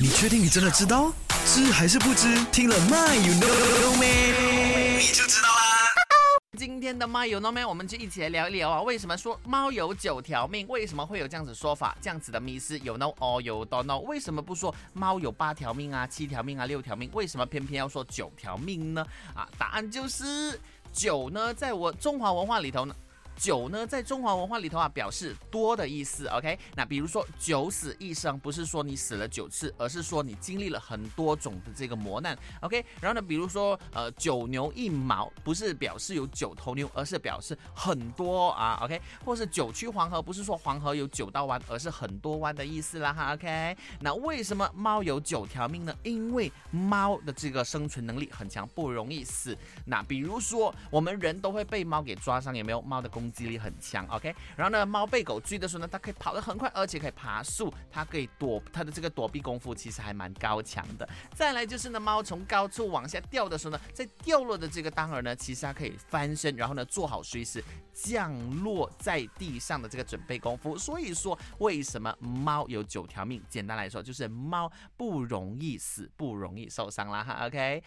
你确定你真的知道？知还是不知？听了 My You Know Me，？你就知道啦。今天的猫有 no 没？我们就一起来聊一聊啊，为什么说猫有九条命？为什么会有这样子说法？这样子的迷思有 no 哦有 don't know？为什么不说猫有八条命啊、七条命啊、六条命？为什么偏偏要说九条命呢？啊，答案就是九呢，在我中华文化里头呢。九呢，在中华文化里头啊，表示多的意思。OK，那比如说九死一生，不是说你死了九次，而是说你经历了很多种的这个磨难。OK，然后呢，比如说呃九牛一毛，不是表示有九头牛，而是表示很多啊。OK，或是九曲黄河，不是说黄河有九道弯，而是很多弯的意思啦哈。OK，那为什么猫有九条命呢？因为猫的这个生存能力很强，不容易死。那比如说我们人都会被猫给抓伤，有没有？猫的攻击力很强，OK。然后呢，猫被狗追的时候呢，它可以跑得很快，而且可以爬树，它可以躲，它的这个躲避功夫其实还蛮高强的。再来就是呢，猫从高处往下掉的时候呢，在掉落的这个当儿呢，其实它可以翻身，然后呢做好随时降落在地上的这个准备功夫。所以说，为什么猫有九条命？简单来说，就是猫不容易死，不容易受伤啦哈。OK，